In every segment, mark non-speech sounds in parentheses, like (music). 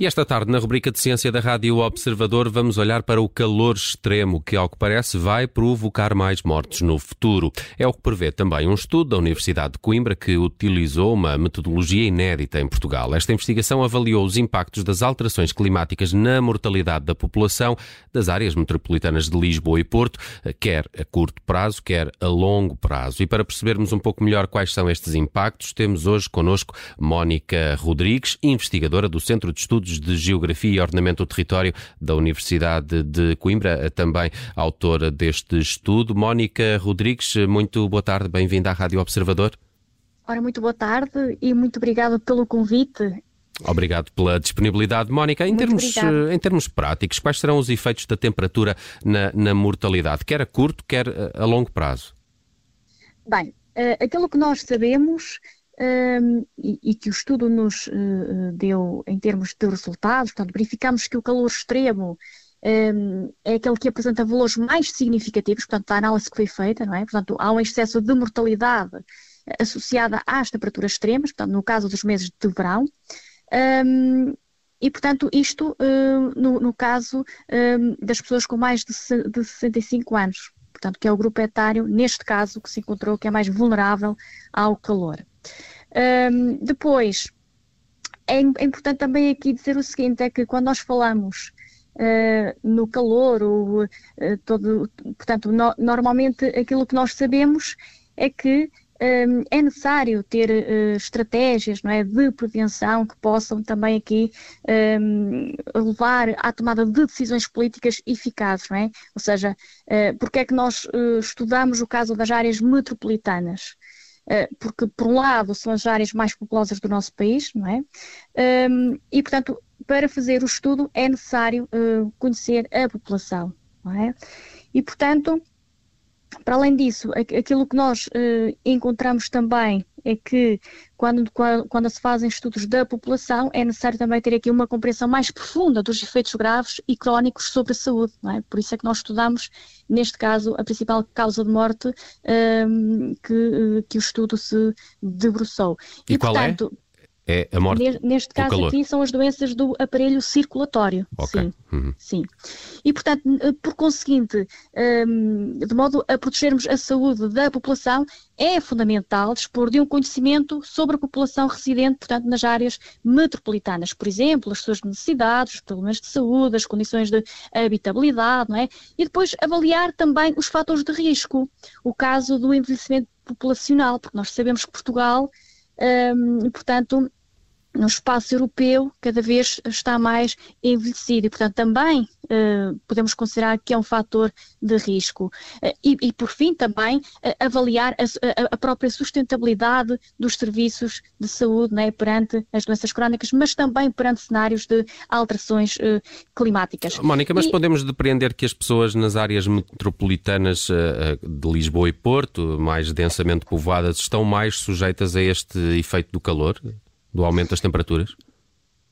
E esta tarde, na rubrica de Ciência da Rádio Observador, vamos olhar para o calor extremo, que, ao que parece, vai provocar mais mortes no futuro. É o que prevê também um estudo da Universidade de Coimbra que utilizou uma metodologia inédita em Portugal. Esta investigação avaliou os impactos das alterações climáticas na mortalidade da população das áreas metropolitanas de Lisboa e Porto, quer a curto prazo, quer a longo prazo. E para percebermos um pouco melhor quais são estes impactos, temos hoje connosco Mónica Rodrigues, investigadora do Centro de Estudos de Geografia e Ordenamento do Território da Universidade de Coimbra, também autora deste estudo. Mónica Rodrigues, muito boa tarde, bem-vinda à Rádio Observador. Ora, muito boa tarde e muito obrigada pelo convite. Obrigado pela disponibilidade. Mónica, em termos, em termos práticos, quais serão os efeitos da temperatura na, na mortalidade, quer a curto, quer a longo prazo? Bem, aquilo que nós sabemos um, e, e, que o estudo nos uh, deu em termos de resultados, portanto, verificamos que o calor extremo um, é aquele que apresenta valores mais significativos, portanto, da análise que foi feita, não é? Portanto, há um excesso de mortalidade associada às temperaturas extremas, portanto, no caso dos meses de verão. Um, e, portanto, isto uh, no, no, caso das pessoas com mais de, de 65 anos, portanto, que é o grupo etário, neste caso, que se encontrou que é mais vulnerável ao calor. Um, depois, é, é, importante também aqui dizer o seguinte, é que quando nós falamos uh, no calor, ou, uh, todo, portanto, no, normalmente aquilo que nós sabemos é que um, é necessário ter uh, estratégias não é, de prevenção que possam também aqui um, levar à tomada de decisões políticas eficazes, não é? Ou seja, uh, porque é que nós uh, estudamos o caso das áreas metropolitanas? Eh, porque por um lado são as áreas mais populosas do nosso país, não é? Ehm, e portanto, para fazer o estudo é necessário eh, conhecer a população, não é? E portanto, para além disso, aquilo que nós uh, encontramos também é que quando, quando, se fazem estudos da população é necessário também ter aqui uma compreensão mais profunda dos efeitos graves e crónicos sobre a saúde. É? Por isso é que nós estudamos, neste caso, a principal causa de morte um, ehm, que, que o estudo se debruçou. E, e qual é? portanto, é? É a morte. Neste caso aqui são as doenças do aparelho circulatório. Okay. Sim, uhum. sim. E portanto, por conseguinte, um, de modo a protegermos a saúde da população, é fundamental dispor de um conhecimento sobre a população residente, portanto, nas áreas metropolitanas, por exemplo, as suas necessidades, os problemas de saúde, as condições de habitabilidade, não é? E depois avaliar também os fatores de risco, o caso do envelhecimento populacional, porque nós sabemos que Portugal, um, portanto, no espaço europeu cada vez está mais envelhecido e, portanto, também uh, podemos considerar que é um fator de risco. Uh, e, e, por fim, também uh, avaliar a, a, própria sustentabilidade dos serviços de saúde né, perante as doenças crónicas, mas também perante cenários de alterações climáticas. Mónica, mas e... podemos depreender que as pessoas nas áreas metropolitanas de Lisboa e Porto, mais densamente povoadas, estão mais sujeitas a este efeito do calor? Do aumento das temperaturas?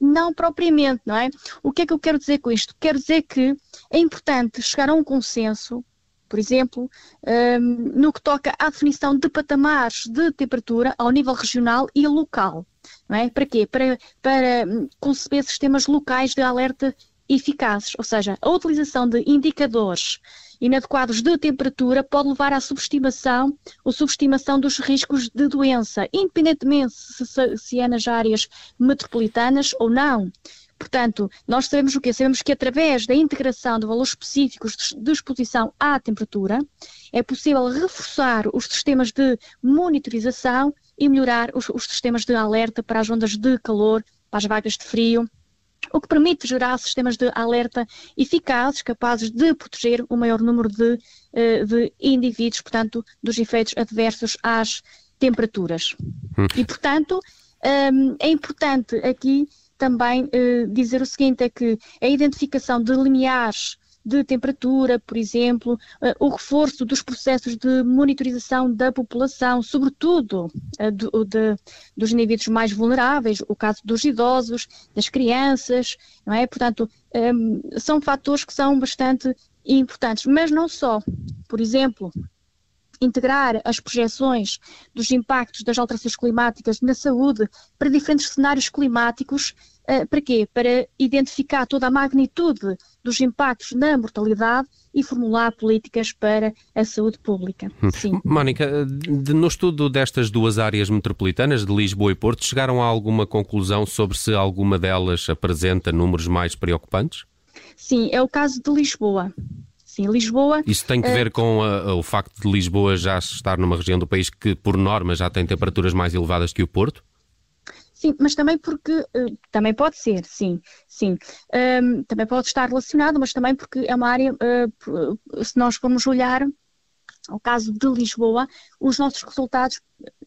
Não propriamente, não é? O que é que eu quero dizer com isto? Quero dizer que é importante chegar a um consenso, por exemplo, um, no que toca à definição de patamares de temperatura ao nível regional e local. Não é? Para quê? Para, para hum, conceber sistemas locais de alerta eficazes, ou seja, a utilização de indicadores inadequados de temperatura pode levar à subestimação ou subestimação dos riscos de doença, independentemente se, se é nas áreas metropolitanas ou não. Portanto, nós sabemos o quê? Sabemos que através da integração de valores específicos de exposição à temperatura, é possível reforçar os sistemas de monitorização e melhorar os, os sistemas de alerta para as ondas de calor, para as vagas de frio, o que permite gerar sistemas de alerta eficazes, capazes de proteger o maior número de, eh, de indivíduos, portanto, dos efeitos adversos às temperaturas. Hum. E, portanto, ehm, é importante aqui também eh, dizer o seguinte, é que a identificação de limiares de temperatura, por exemplo, uh, o reforço dos processos de monitorização da população, sobretudo uh, do, de, dos indivíduos mais vulneráveis, o caso dos idosos, das crianças, não é? Portanto, um, são fatores que são bastante importantes, mas não só. Por exemplo, integrar as projeções dos impactos das alterações climáticas na saúde para diferentes cenários climáticos. Uh, para quê? Para identificar toda a magnitude dos impactos na mortalidade e formular políticas para a saúde pública. Hum. Sim. Mónica, no estudo destas duas áreas metropolitanas, de Lisboa e Porto, chegaram a alguma conclusão sobre se alguma delas apresenta números mais preocupantes? Sim, é o caso de Lisboa. Sim, Lisboa. Isso tem que ver uh, com a, a, o facto de Lisboa já estar numa região do país que, por norma, já tem temperaturas mais elevadas que o Porto? Sim, mas também porque uh, também pode ser, sim, sim. Um, também pode estar relacionado, mas também porque é uma área, uh, se nós formos olhar ao caso de Lisboa, os nossos resultados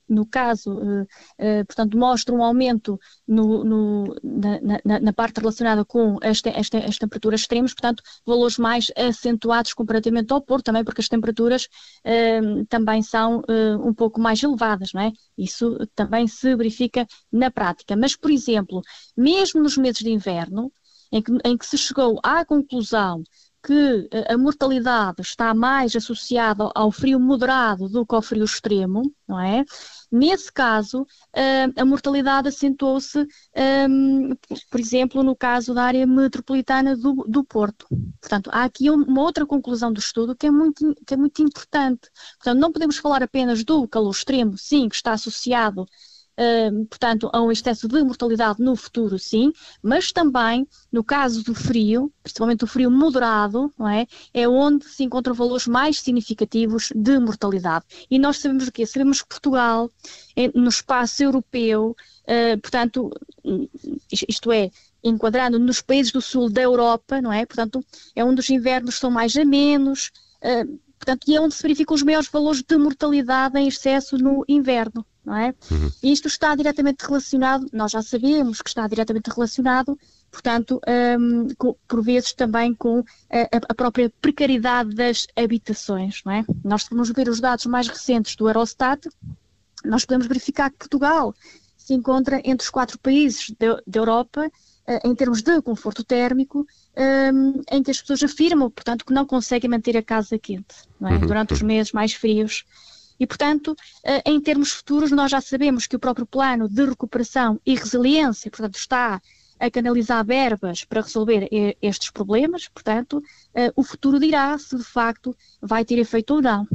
no caso, uh, uh, portanto, mostra um aumento no, no, na, na, na, parte relacionada com as, as, as, temperaturas extremas, portanto, valores mais acentuados comparativamente ao Porto, também porque as temperaturas uh, também são um pouco mais elevadas, não é? Isso também se verifica na prática. Mas, por exemplo, mesmo nos meses de inverno, em que, em que se chegou à conclusão que a mortalidade está mais associada ao frio moderado do que ao frio extremo, não é? Nesse caso, a mortalidade acentuou-se, por exemplo, no caso da área metropolitana do, do Porto. Portanto, há aqui uma outra conclusão do estudo que é, muito, que é muito importante. Portanto, não podemos falar apenas do calor extremo, sim, que está associado portanto, a um excesso de mortalidade no futuro, sim, mas também no caso do frio, principalmente o frio moderado, não é? É onde se encontram valores mais significativos de mortalidade. E nós sabemos o quê? Sabemos que Portugal, no espaço europeu, uh, portanto, isto é, enquadrando nos países do sul da Europa, não é? Portanto, é onde os invernos são mais amenos, uh, portanto, e é onde se verificam os maiores valores de mortalidade em excesso no inverno não é? Uhum. Isto está diretamente relacionado, nós já sabemos que está diretamente relacionado, portanto, um, com, por vezes também com a, a, própria precariedade das habitações, não é? Nós vamos ver os dados mais recentes do Eurostat, nós podemos verificar que Portugal se encontra entre os quatro países da Europa uh, em termos de conforto térmico, um, em que as pessoas afirmam, portanto, que não conseguem manter a casa quente é? uhum. durante os meses mais frios e, portanto, eh, em termos futuros, nós já sabemos que o próprio plano de recuperação e resiliência, portanto, está a canalizar verbas para resolver estes problemas, portanto, eh, o futuro dirá se de facto vai ter efeito ou não.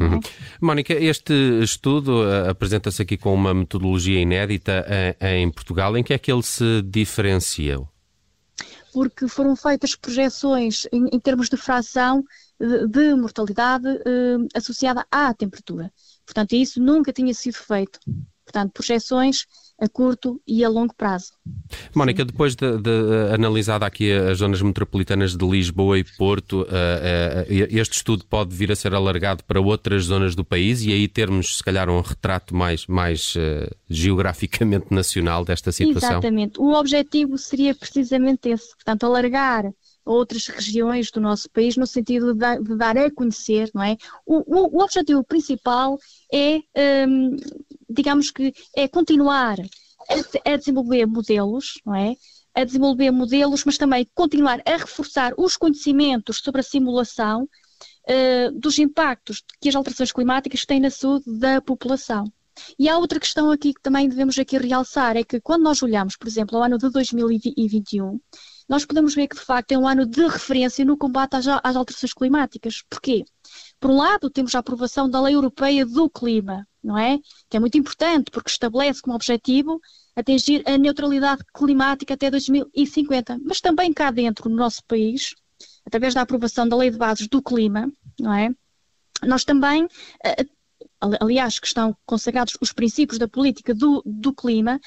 Uhum. Mónica, este estudo eh, apresenta-se aqui com uma metodologia inédita em Portugal. Em que é que ele se diferenciou? Porque foram feitas projeções em, em termos de fração de mortalidade eh, associada à temperatura. Portanto, isso nunca tinha sido feito. Portanto, projeções a curto e a longo prazo. Mónica, depois de, de analisada aqui as zonas metropolitanas de Lisboa e Porto, uh, uh, este estudo pode vir a ser alargado para outras zonas do país e aí termos, se calhar, um retrato mais, mais uh, geograficamente (laughs) nacional desta situação? Exatamente. O objetivo seria precisamente esse, portanto, alargar outras regiões do nosso país, no sentido de dar, de dar a conhecer, não é? O, o, o objetivo principal é, um, digamos que, é continuar a, a desenvolver modelos, não é? a desenvolver modelos, mas também continuar a reforçar os conhecimentos sobre a simulação uh, dos impactos que as alterações climáticas têm na saúde da população. E há outra questão aqui que também devemos aqui realçar, é que quando nós olhamos, por exemplo, ao ano de 2021, nós podemos ver que de facto é um ano de referência no combate às, às alterações climáticas. Porquê? Por um lado, temos a aprovação da Lei Europeia do Clima, não é? Que é muito importante porque estabelece como objetivo atingir a neutralidade climática até 2050. Mas também cá dentro, no nosso país, através da aprovação da Lei de Bases do Clima, não é? Nós também, eh, aliás, que estão consagrados os princípios da política do, do clima,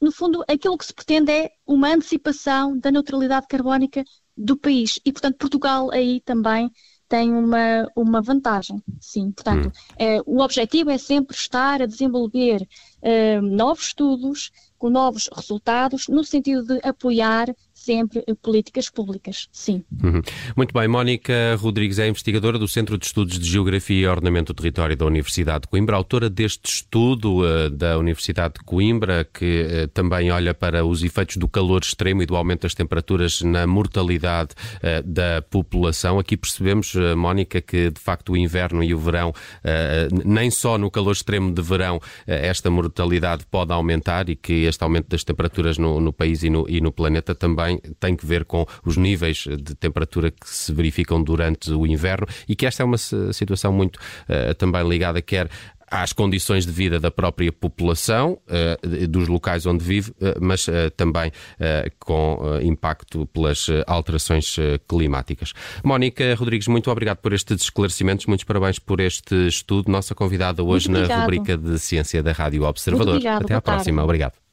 no fundo, aquilo que se pretende é uma antecipação da neutralidade carbónica do país. E, portanto, Portugal aí também tem uma, uma vantagem. Sim, portanto, hum. é, o objetivo é sempre estar a desenvolver é, novos estudos com novos resultados, no sentido de apoiar sempre políticas públicas, sim. Uhum. Muito bem, Mónica Rodrigues é investigadora do Centro de Estudos de Geografia e Ordenamento do Território da Universidade de Coimbra, autora deste estudo uh, da Universidade de Coimbra, que uh, também olha para os efeitos do calor extremo e do aumento das temperaturas na mortalidade uh, da população. Aqui percebemos, Mónica, que de facto o inverno e o verão, nem só no calor extremo de verão, esta mortalidade pode aumentar e que este aumento das temperaturas no, no país e no, e no planeta também tem que ver com os níveis de temperatura que se verificam durante o inverno e que esta é uma situação muito uh, também ligada quer às condições de vida da própria população, uh, dos locais onde vive, uh, mas também com impacto pelas alterações climáticas. Mónica Rodrigues, muito obrigado por estes esclarecimentos, muitos parabéns por este estudo. Nossa convidada hoje na rubrica de Ciência da Rádio Observador. Até à próxima. Obrigado.